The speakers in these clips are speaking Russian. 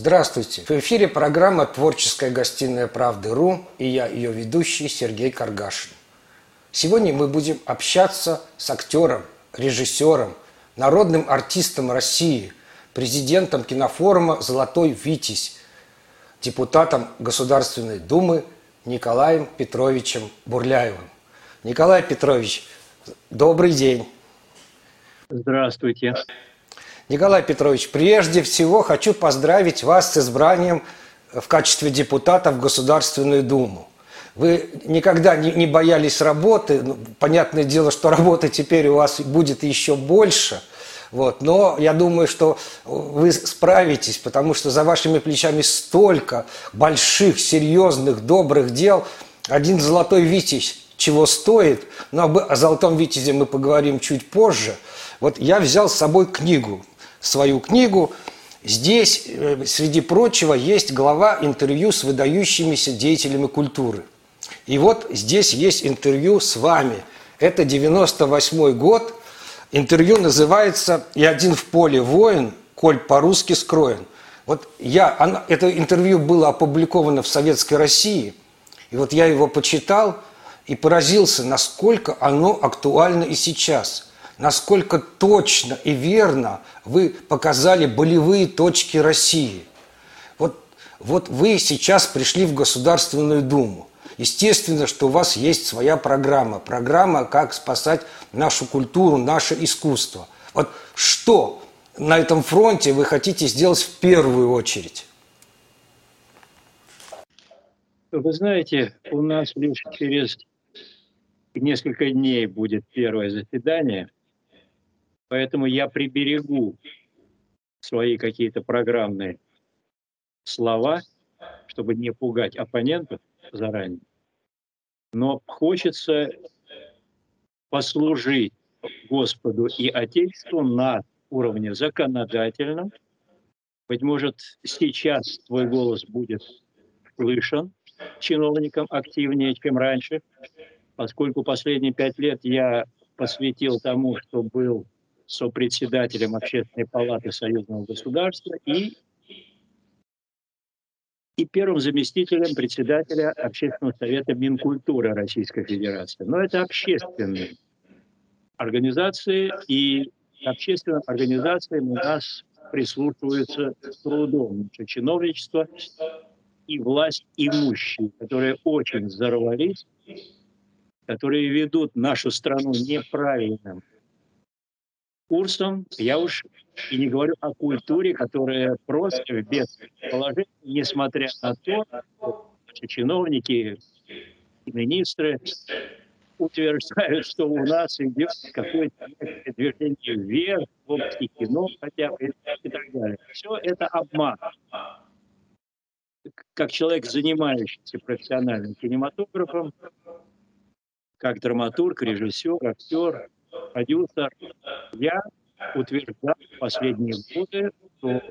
Здравствуйте! В эфире программа «Творческая гостиная правды.ру» и я, ее ведущий Сергей Каргашин. Сегодня мы будем общаться с актером, режиссером, народным артистом России, президентом кинофорума «Золотой Витязь», депутатом Государственной Думы Николаем Петровичем Бурляевым. Николай Петрович, добрый день. Здравствуйте. Николай Петрович, прежде всего хочу поздравить вас с избранием в качестве депутата в Государственную Думу. Вы никогда не, боялись работы. Ну, понятное дело, что работы теперь у вас будет еще больше. Вот. Но я думаю, что вы справитесь, потому что за вашими плечами столько больших, серьезных, добрых дел. Один золотой витязь чего стоит, но о золотом витязе мы поговорим чуть позже. Вот я взял с собой книгу свою книгу. Здесь, э, среди прочего, есть глава интервью с выдающимися деятелями культуры. И вот здесь есть интервью с вами. Это 98 год. Интервью называется «И один в поле воин, коль по-русски скроен». Вот я, она, это интервью было опубликовано в Советской России, и вот я его почитал и поразился, насколько оно актуально и сейчас – насколько точно и верно вы показали болевые точки России. Вот, вот вы сейчас пришли в Государственную Думу. Естественно, что у вас есть своя программа. Программа, как спасать нашу культуру, наше искусство. Вот что на этом фронте вы хотите сделать в первую очередь? Вы знаете, у нас лишь через несколько дней будет первое заседание – Поэтому я приберегу свои какие-то программные слова, чтобы не пугать оппонентов заранее. Но хочется послужить Господу и Отечеству на уровне законодательном. Быть может, сейчас твой голос будет слышен чиновникам активнее, чем раньше, поскольку последние пять лет я посвятил тому, что был сопредседателем Общественной палаты Союзного государства и, и первым заместителем председателя Общественного совета Минкультуры Российской Федерации. Но это общественные организации, и общественным организациям у нас прислушиваются трудом наше чиновничество и власть имущие, которые очень взорвались, которые ведут нашу страну неправильным курсом. Я уж и не говорю о культуре, которая просто без положения, несмотря на то, что чиновники министры утверждают, что у нас идет какое-то движение вверх в области кино хотя бы и так далее. Все это обман. Как человек, занимающийся профессиональным кинематографом, как драматург, режиссер, актер, продюсер, я утверждаю в последние годы, что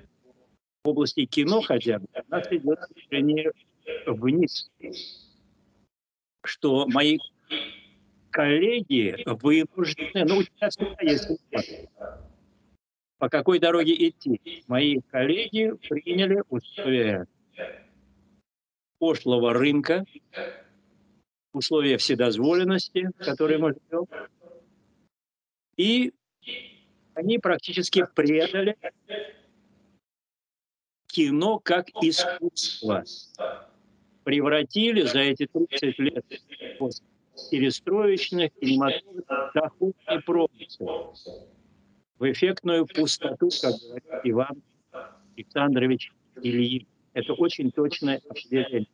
в области кино хотя бы у нас идет движение вниз. Что мои коллеги вынуждены, ну, у тебя всегда есть по какой дороге идти. Мои коллеги приняли условия пошлого рынка, условия вседозволенности, которые мы живем, и они практически предали кино как искусство. Превратили за эти 30 лет перестроечных кинематографов доходный промысел в эффектную пустоту, как говорит Иван Александрович Ильин. Это очень точное определение.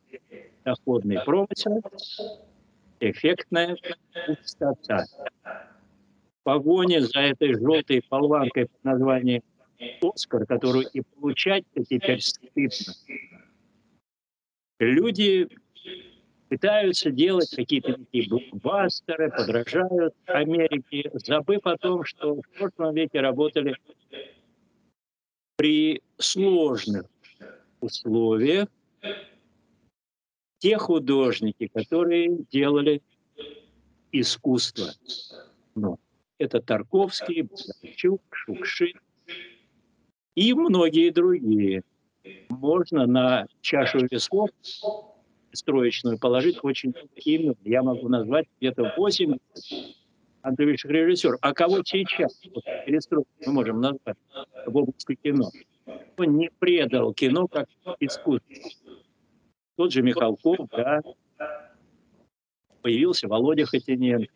Доходный промысел, эффектная пустота погоне за этой желтой болванкой под названием «Оскар», которую и получать-то теперь стыдно. Люди пытаются делать какие-то такие блокбастеры, подражают Америке, забыв о том, что в прошлом веке работали при сложных условиях те художники, которые делали искусство. Но это Тарковский, Бондарчук, Шукшин и многие другие. можно на чашу весов строечную положить очень много Я могу назвать где-то 8 антивысших режиссеров. А кого сейчас вот, перестройку мы можем назвать в области кино? Кто не предал кино как искусство? Тот же Михалков, да, появился Володя Хотиненко,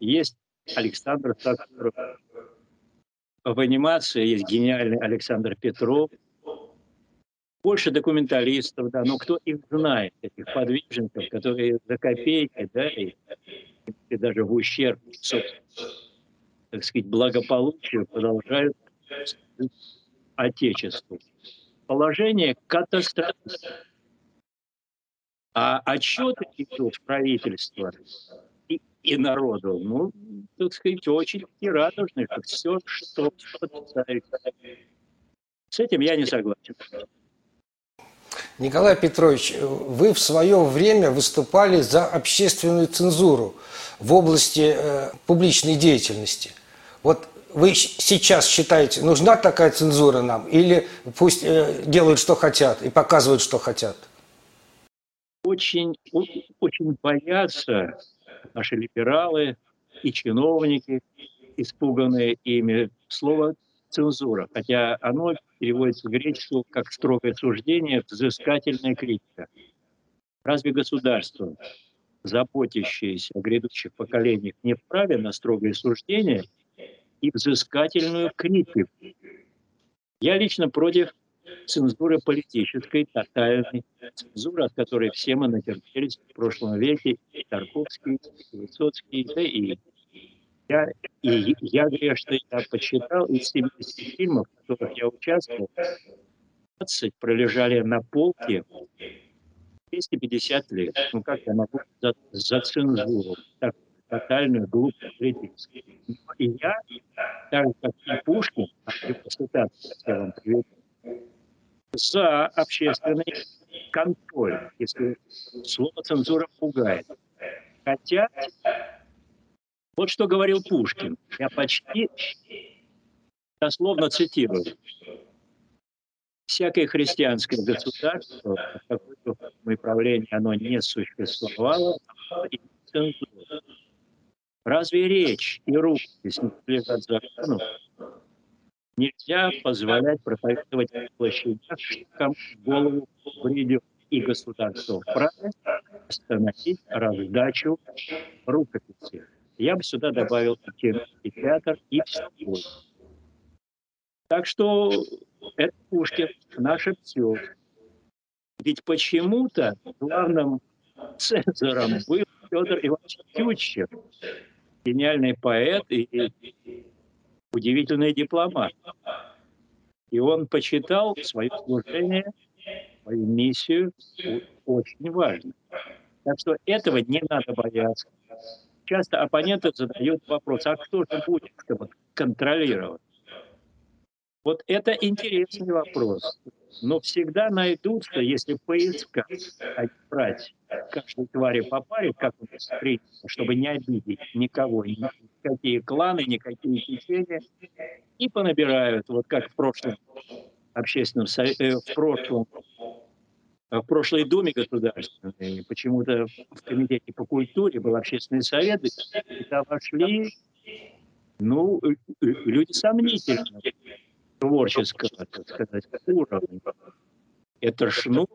есть Александр Сакуров. В анимации есть гениальный Александр Петров. Больше документалистов, да, но кто их знает, этих подвижников, которые за копейки, да, и, и даже в ущерб, так сказать, благополучию продолжают Отечеству. Положение катастрофическое. А отчеты идут правительства и, народу, ну, так сказать, очень радужны, как все, что С этим я не согласен. Николай Петрович, вы в свое время выступали за общественную цензуру в области э, публичной деятельности. Вот вы сейчас считаете, нужна такая цензура нам, или пусть э, делают, что хотят, и показывают, что хотят? очень, очень боятся наши либералы и чиновники, испуганные ими, слово цензура, хотя оно переводится в греческую как строгое суждение, взыскательная критика. Разве государство, заботящееся о грядущих поколениях, не вправе на строгое суждение и взыскательную критику? Я лично против цензуры политической, тотальной, цензуры, от которой все мы натерпелись в прошлом веке, и Тарковский, и Высоцкий, да и я, и я грешный, я почитал из 70 фильмов, в которых я участвовал, 20 пролежали на полке 250 лет. Ну как я могу за, за цензуру, так, тотальную, глупую, критическую. И я, так как и Пушкин, а я вам приведу, за общественный контроль, если слово цензура пугает. Хотя, вот что говорил Пушкин, я почти дословно цитирую. Всякое христианское государство, какое-то правление оно не существовало, и цензура. Разве речь и руки не подлежат закону, Нельзя позволять проповедовать площадях, кому в голову бредет и государство вправе остановить раздачу рукописи. Я бы сюда добавил и кино, и театр, и все. Так что это Пушкин, наше все. Ведь почему-то главным цензором был Федор Иванович Тютчев, гениальный поэт и удивительный дипломат. И он почитал свое служение, свою миссию очень важно. Так что этого не надо бояться. Часто оппоненты задают вопрос, а кто же будет контролировать? Вот это интересный вопрос. Но всегда найдутся, если поискать, а брать каждой твари по паре, как чтобы не обидеть никого, никакие кланы, никакие течения, и понабирают, вот как в прошлом общественном э, в прошлом в прошлой Думе государственной, почему-то в Комитете по культуре был общественный совет, и туда вошли ну, э, э, люди сомнительные творческого, так сказать, уровня. Это Шнур,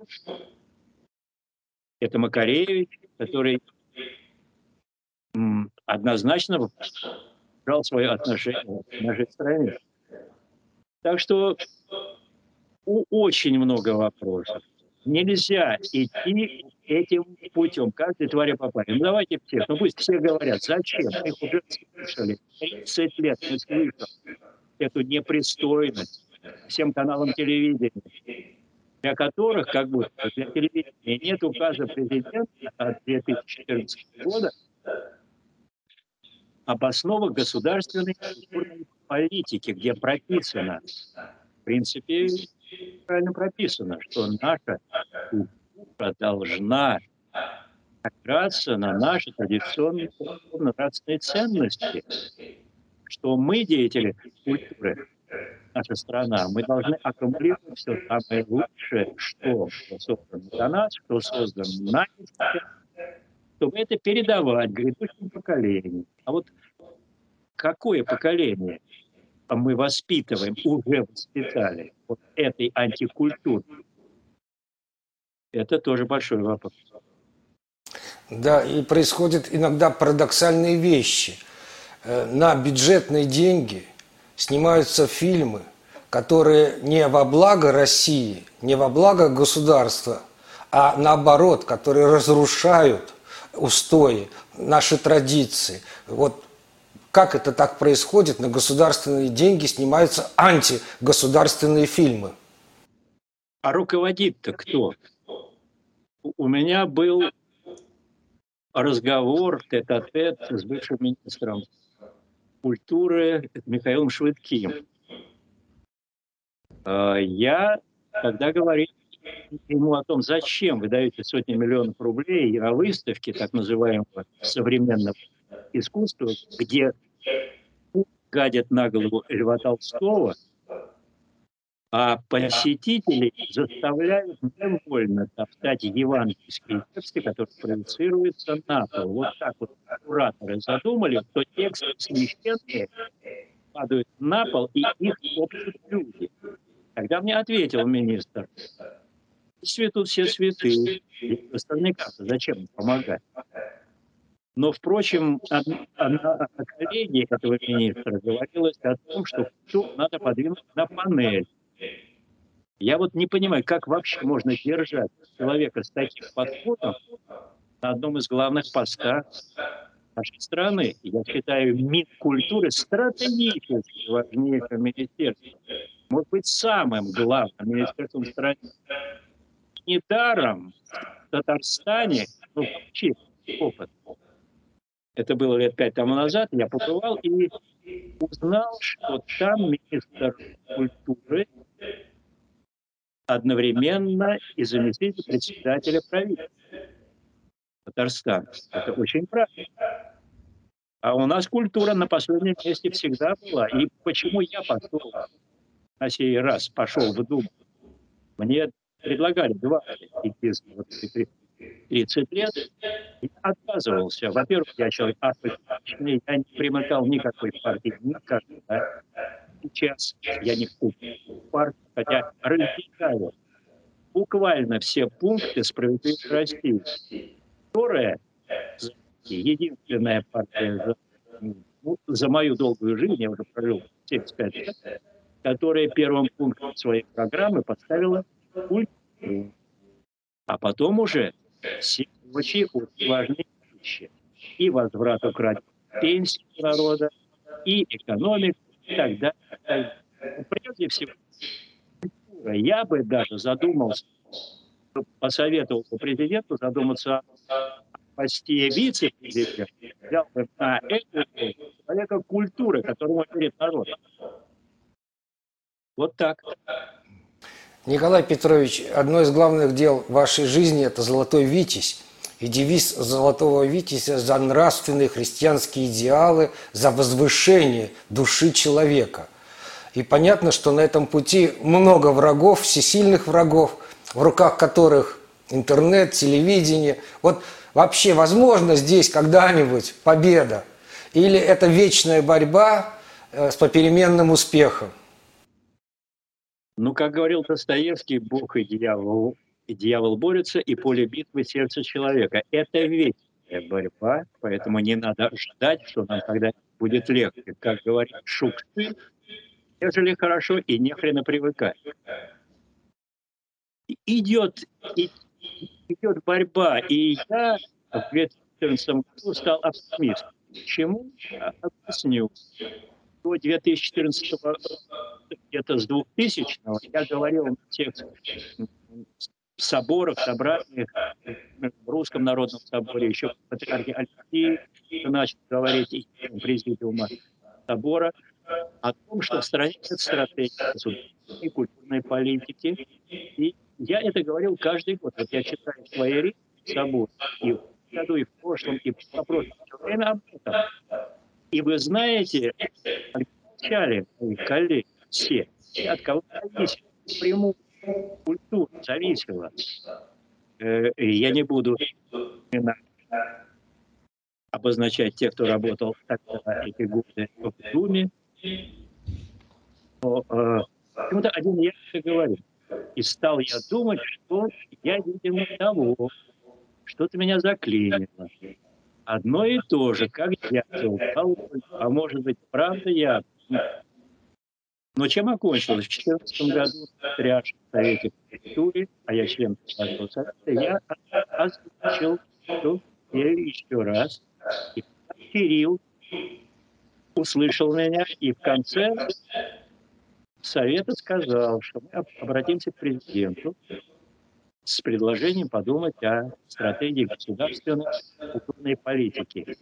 это Макаревич, который однозначно брал свое отношение к нашей стране. Так что очень много вопросов. Нельзя идти этим путем, каждой твари по паре. Ну, давайте все, ну пусть все говорят, зачем? Их уже слышали. 30 лет мы слышим эту непристойность всем каналам телевидения, для которых, как бы, для телевидения нет указа президента от 2014 года об основах государственной политики, где прописано, в принципе, правильно прописано, что наша культура должна опираться на наши традиционные нравственные ценности, что мы, деятели культуры, наша страна, мы должны аккумулировать все самое лучшее, что создано до нас, что создано нами, чтобы это передавать грядущим поколениям. А вот какое поколение мы воспитываем, уже воспитали вот этой антикультуры? Это тоже большой вопрос. Да, и происходят иногда парадоксальные вещи. Э, на бюджетные деньги снимаются фильмы, которые не во благо России, не во благо государства, а наоборот, которые разрушают устои, наши традиции. Вот как это так происходит, на государственные деньги снимаются антигосударственные фильмы. А руководит-то кто? У меня был разговор тет-а-тет с бывшим министром культуры Михаилом Швыдким. А, я тогда говорил ему о том, зачем вы даете сотни миллионов рублей о выставке так называемого современного искусства, где гадят на голову Льва Толстого – а посетители заставляют невольно топтать евангельские тексты, которые проецируются на пол. Вот так вот кураторы задумали, что тексты священные падают на пол, и их топчут люди. Тогда мне ответил министр, светут все и остальные как зачем помогать? Но, впрочем, на коллегии этого министра говорилось о том, что надо подвинуть на панель. Я вот не понимаю, как вообще можно держать человека с таким подходом на одном из главных постов нашей страны. Я считаю Минкультуры стратегически важнейшим министерством. Может быть, самым главным министерством страны. Недаром в Татарстане, ну, вообще опыт. Это было лет пять тому назад, я побывал и узнал, что там министр культуры одновременно и заместитель председателя правительства Татарстана. Это очень правильно. А у нас культура на последнем месте всегда была. И почему я пошел на сей раз, пошел в Думу? Мне предлагали два вот, 30 лет. Я отказывался. Во-первых, я человек апатичный, я не примыкал никакой партии, никогда сейчас я не куплю партию, хотя разделяю буквально все пункты справедливой России, которая единственная партия за, ну, за мою долгую жизнь, я уже прожил 75 лет, которая первым пунктом своей программы поставила культуру. А потом уже все очень важные вещи. И возврат украденных пенсий народа, и экономику, далее. Прежде всего, я бы даже задумался, посоветовал президенту задуматься о посте вице-президента, взял бы на эту человека культуры, которому верит народ. Вот так. Николай Петрович, одно из главных дел вашей жизни – это «Золотой Витязь». И девиз «Золотого Витязя» за нравственные христианские идеалы, за возвышение души человека. И понятно, что на этом пути много врагов, всесильных врагов, в руках которых интернет, телевидение. Вот вообще возможно здесь когда-нибудь победа? Или это вечная борьба э, с попеременным успехом? Ну, как говорил Достоевский, Бог и дьявол, дьявол борются, и поле битвы сердце человека. Это вечная борьба, поэтому не надо ждать, что нам когда будет легче. Как говорит Шукшин, ежели хорошо, и не хрена привыкать. Идет, идет борьба, и я в 2014 году стал оптимистом. Почему? Объясню. До 2014 года, где-то с 2000 я говорил на всех соборах, собраниях, в Русском народном соборе, еще патриархе Алексея начал говорить президиума собора, о том, что в стране нет стратегии и культурной политики. И я это говорил каждый год. Вот я читаю свои речи с собой, и в году, и в прошлом, и в прошлом, время об этом. И вы знаете, отвечали мои коллеги все, от кого зависит, прямую культуру зависело. Э, я не буду обозначать тех, кто работал тогда эти годы в Думе. Но э, почему-то один я говорю. И стал я думать, что я, видимо, того, что-то меня заклинило. Одно и то же, как дятел, а может быть, правда я. Но чем окончилось? В 2014 году тряж в Совете культуры, а я член Совета, я озвучил, что я еще раз. И Кирилл услышал меня, и в конце Совета сказал, что мы обратимся к президенту с предложением подумать о стратегии государственной культурной политики.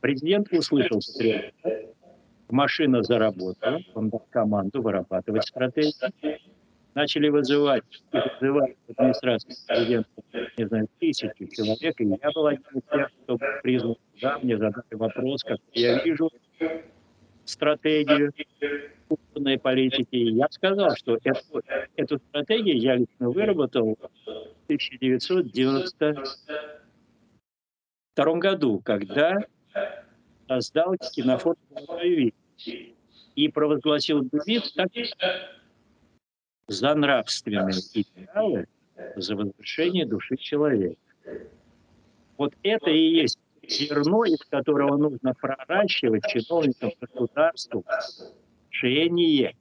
Президент услышал стрелку, машина заработала, он дал команду вырабатывать стратегию. Начали вызывать, вызывать администрацию президента, не знаю, тысячи человек, и я был один из тех, кто призван туда, мне задали вопрос, как я вижу стратегию культурной политики. И я сказал, что эту, эту стратегию я лично выработал в 1992 году, когда создал кинофонд «Боевик» и провозгласил девиз так за нравственные идеалы, за возвышение души человека. Вот это и есть зерно, из которого нужно проращивать чиновникам государству отношение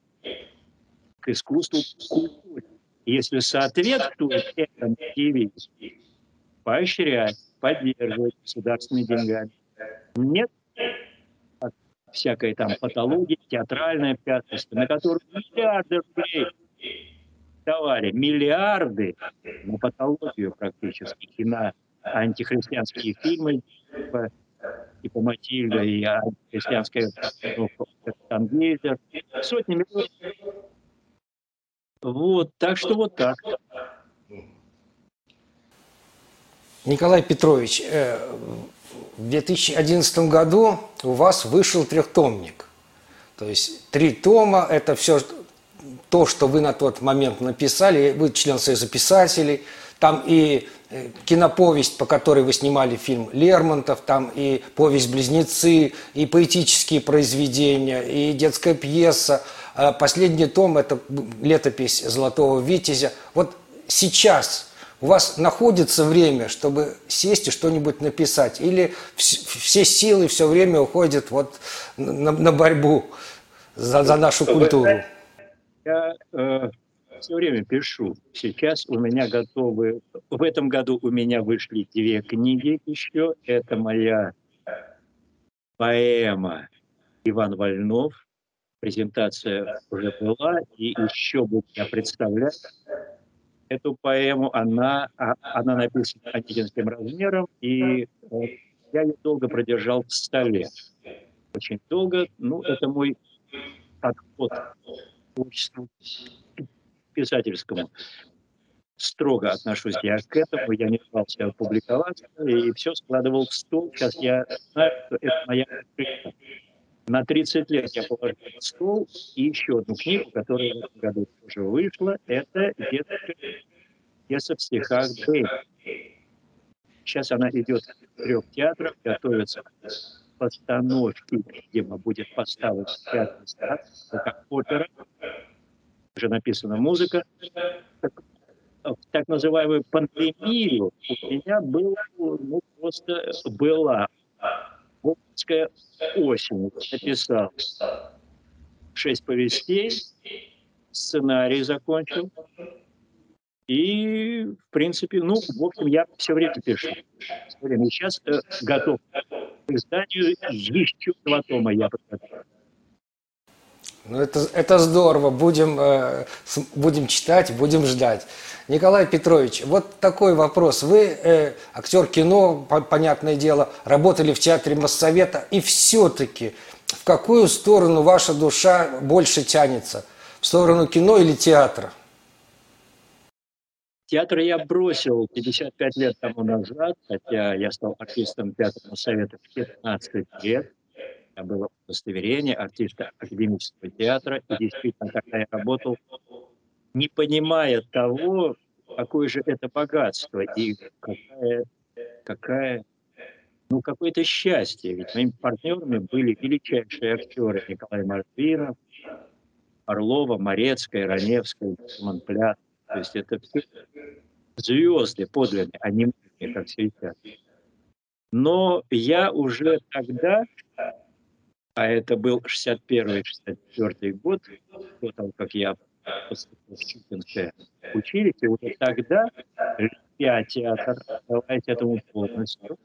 к искусству к культуре. Если соответствует этому девизу, поощрять, поддерживать государственными деньгами. Нет всякой там патологии, театральная пятость, на которую миллиарды рублей давали, миллиарды на патологию практически, и на антихристианские фильмы, типа, типа Матильда и антихристианская там Гейзер, сотни миллионов. Вот, так что вот так. Николай Петрович, э, в 2011 году у вас вышел трехтомник. То есть три тома – это все то, что вы на тот момент написали. Вы член Союза писателей. Там и э, киноповесть, по которой вы снимали фильм Лермонтов, там и повесть «Близнецы», и поэтические произведения, и детская пьеса. А последний том – это летопись «Золотого витязя». Вот сейчас у вас находится время, чтобы сесть и что-нибудь написать? Или все силы все время уходят вот на, на борьбу за, за нашу культуру? Я э, все время пишу. Сейчас у меня готовы... В этом году у меня вышли две книги еще. Это моя поэма «Иван Вольнов». Презентация уже была, и еще буду я представлять эту поэму. Она, а, она написана антикинским размером, и я ее долго продержал в столе. Очень долго. Ну, это мой подход к писательскому строго отношусь я к этому, я не пытался опубликоваться, и все складывал в стол. Сейчас я знаю, что это моя открытка. На 30 лет я положил в стол и еще одну книгу, которая в этом году уже вышла. Это пьеса в стихах Бэй. Сейчас она идет в трех театрах, готовится к постановке, видимо, будет поставлена в театр как опера, уже написана музыка. В так называемую пандемию у меня было, ну, просто была Волжская осень. Написал шесть повестей, сценарий закончил. И, в принципе, ну, в общем, я все время пишу. Все время. Сейчас э, готов к изданию еще два тома я подготовил. Ну, это, это здорово. Будем, э, будем читать, будем ждать. Николай Петрович, вот такой вопрос. Вы э, актер кино, по, понятное дело, работали в театре Моссовета, и все-таки в какую сторону ваша душа больше тянется? В сторону кино или театра? Театр я бросил 55 лет тому назад, хотя я стал артистом театра Моссовета в 15 лет. меня было удостоверение артиста академического театра. И действительно, когда я работал, не понимая того, какое же это богатство и какая, какая ну, какое-то счастье. Ведь моими партнерами были величайшие актеры Николай Мартынов, Орлова, Морецкая, Раневская, Монплят. То есть это все звезды подлинные, а не мы, как сейчас. Но я уже тогда, а это был 61-64 год, до того, как я поступил в Чукинское училище, уже тогда я театр, давайте этому полностью,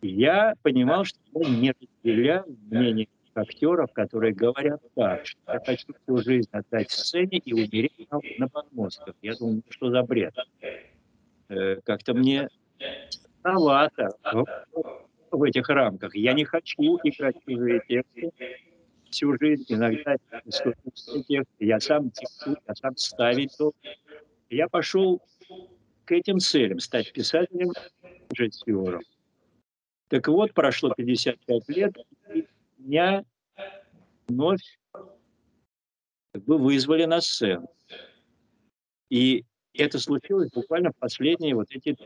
я понимал, что я не разделяю мнение актеров, которые говорят так, что я хочу всю жизнь отдать сцене и умереть на, подмостках. Я думаю, что за бред. Э, как-то мне странновато в, этих рамках. Я не хочу играть чужие тексты всю жизнь. Иногда тексты. Я сам тексту, я сам ставить Я пошел к этим целям, стать писателем, режиссером. Так вот, прошло 55 лет, и меня вновь как бы вызвали на сцену. И это случилось буквально в последние вот эти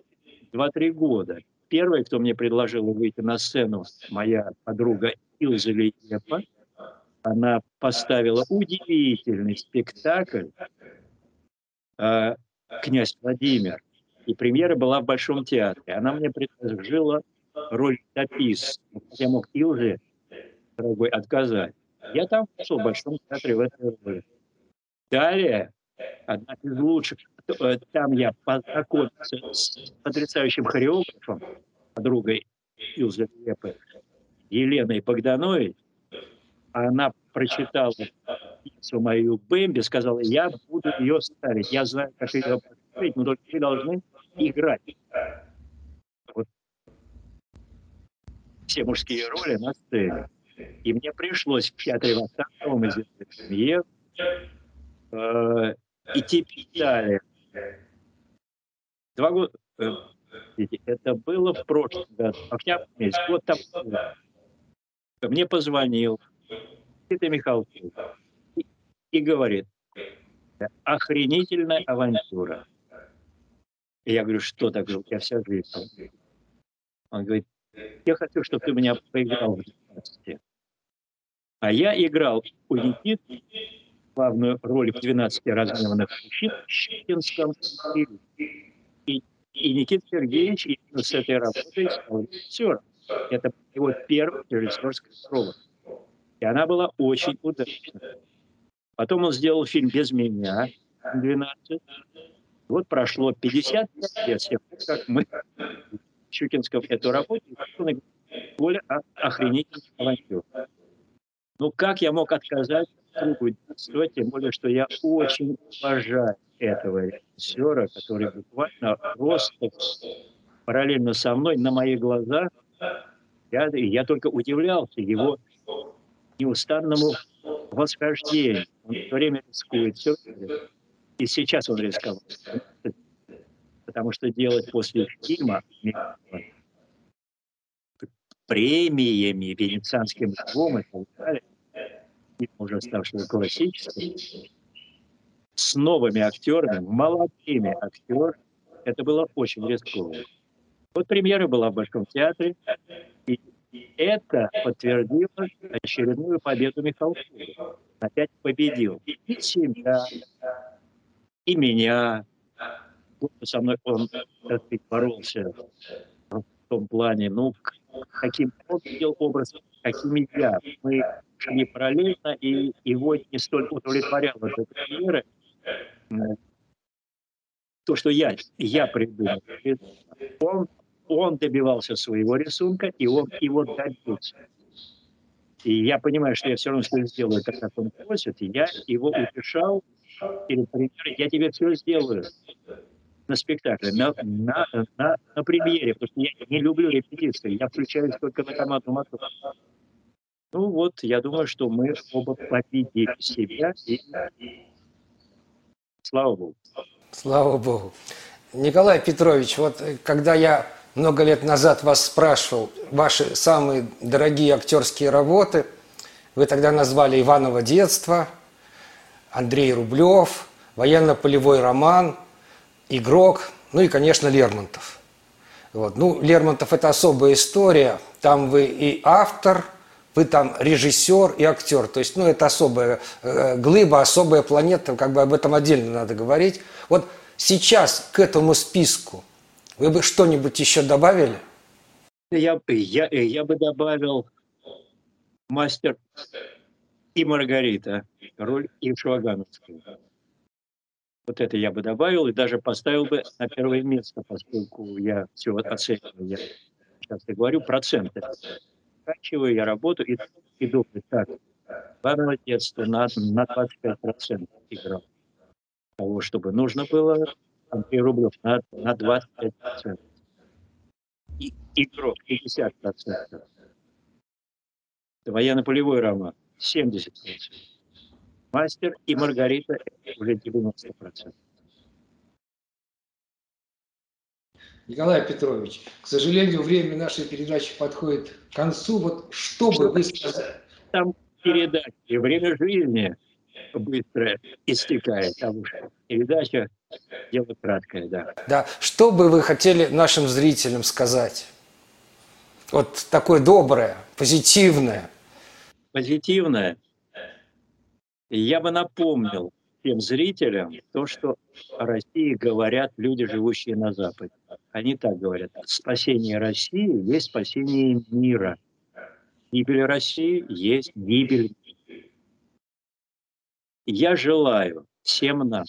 2-3 года. Первая, кто мне предложил выйти на сцену, моя подруга Илза Лиепа. Она поставила удивительный спектакль э, «Князь Владимир». И премьера была в Большом театре. Она мне предложила роль допис. Я мог Илже, дорогой, отказать. Я там пошел в Большом театре в этой роли. Далее, одна из лучших, э, там я познакомился с потрясающим хореографом, подругой Илзы Лепы, Еленой Богдановой. Она прочитала пьесу мою Бэмби, сказала, я буду ее ставить. Я знаю, как ее поставить, но только вы должны играть. все мужские роли на сцене. И мне пришлось в театре Вахтанговом известный премьер э, идти далее. Два года, э, это было в прошлом году, октябрь месяц, год там. Мне позвонил Никита Михайлович и, и говорит, охренительная авантюра. И я говорю, что такое? Я вся жизнь. Он говорит, я хочу, чтобы ты меня поиграл в 12. А я играл у Никиты главную роль в 12 разгневанных Щекинском и, и Никита Сергеевич именно с этой работой стал режиссером. Это его первая режиссерская проба. И она была очень удачной. Потом он сделал фильм «Без меня» 12. Вот прошло 50 лет с тех пор, как мы Щукинском эту работу, более охренительный авантюр. Ну, как я мог отказать другу детства, тем более, что я очень уважаю этого режиссера, который буквально просто параллельно со мной на моих глазах, я, я только удивлялся его неустанному восхождению. Он все время рискует, все И сейчас он рисковал потому что делать после фильма премиями, венецианским львом фильм уже ставший классическим, с новыми актерами, молодыми актерами, это было очень рискованно. Вот премьера была в Большом театре, и это подтвердило очередную победу Михалкова. Опять победил и себя, и меня, со мной он как боролся в том плане, ну, каким он видел образ, каким я. Мы шли параллельно, и его не столь удовлетворяло эта карьера, то, что я, я придумал. Он, он добивался своего рисунка, и он его добился. И я понимаю, что я все равно что сделаю, так как он просит, и я его утешал, или, например, я тебе все сделаю на спектакле, на, на, на, на премьере, потому что я не люблю репетиции, я включаюсь только на команду мотор. Ну вот, я думаю, что мы оба победили себя, и слава Богу. Слава Богу. Николай Петрович, вот э, когда я много лет назад вас спрашивал ваши самые дорогие актерские работы. Вы тогда назвали «Иваново детство», Андрей Рублев, военно-полевой роман, «Игрок», ну и, конечно, Лермонтов. Вот. Ну, Лермонтов – это особая история. Там вы и автор, вы там режиссер и актер. То есть, ну, это особая э, глыба, особая планета, как бы об этом отдельно надо говорить. Вот сейчас к этому списку вы бы что-нибудь еще добавили? Я, я, я бы добавил мастер и Маргарита, роль Ившвагановского. Вот это я бы добавил и даже поставил бы на первое место, поскольку я все оцениваю. Я часто говорю проценты. Заканчиваю я работу и, и думаю, так, главного детства на, на 25% играл. Того, чтобы нужно было Андрей Рублев на, на 25%. И, игрок 50%. Военно-полевой роман 70%. Мастер и Маргарита уже 90%. Николай Петрович, к сожалению, время нашей передачи подходит к концу. Вот что, бы вы сказали? Там передачи, время жизни быстро истекает, потому что передача дело краткое, да. Да, что бы вы хотели нашим зрителям сказать? Вот такое доброе, позитивное. Позитивное – я бы напомнил тем зрителям то, что о России говорят люди, живущие на Западе. Они так говорят. Спасение России есть спасение мира. Гибель России есть гибель. Я желаю всем нам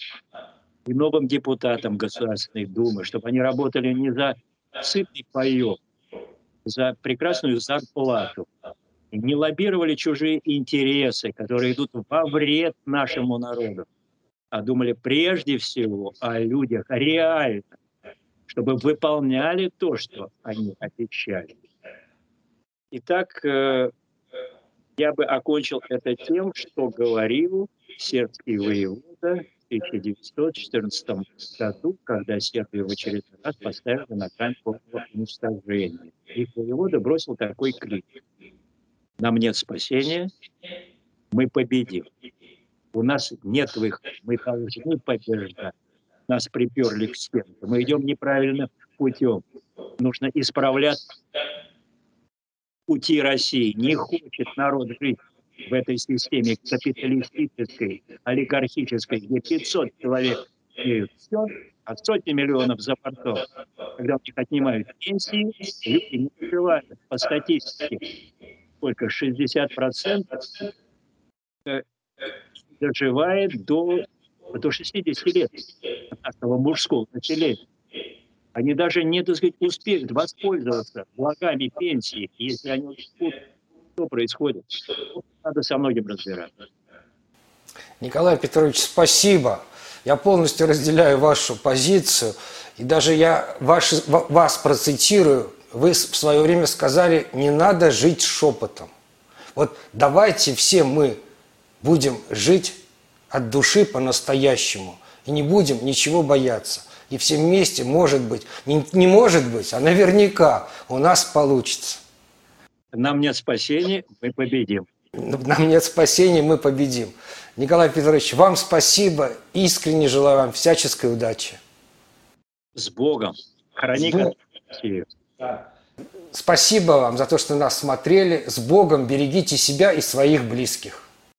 и новым депутатам Государственной Думы, чтобы они работали не за сытный паек, за прекрасную зарплату, не лоббировали чужие интересы, которые идут во вред нашему народу, а думали прежде всего о людях реально, чтобы выполняли то, что они обещали. Итак, э, я бы окончил это тем, что говорил сербский воевода в 1914 году, когда Сербию в очередной раз поставили на грань полного уничтожения. И воевода бросил такой крик – нам нет спасения, мы победим. У нас нет выхода, мы должны побеждать. Нас приперли к стенке, мы идем неправильным путем. Нужно исправлять пути России. Не хочет народ жить в этой системе капиталистической, олигархической, где 500 человек имеют все, а сотни миллионов за бортом. Когда у них отнимают пенсии, люди не выживают по статистике сколько, 60% э, доживает до, до 60 лет нашего мужского населения. Они даже не, так сказать, успеют воспользоваться благами пенсии, если они успеют, что происходит. Надо со многим разбираться. Николай Петрович, спасибо. Я полностью разделяю вашу позицию. И даже я ваши, вас процитирую вы в свое время сказали, не надо жить шепотом. Вот давайте все мы будем жить от души по-настоящему и не будем ничего бояться. И все вместе, может быть, не, не может быть, а наверняка у нас получится. Нам нет спасения, мы победим. Нам нет спасения, мы победим. Николай Петрович, вам спасибо. Искренне желаю вам всяческой удачи. С Богом. Храни С Богом. Спасибо вам за то, что нас смотрели. С Богом берегите себя и своих близких.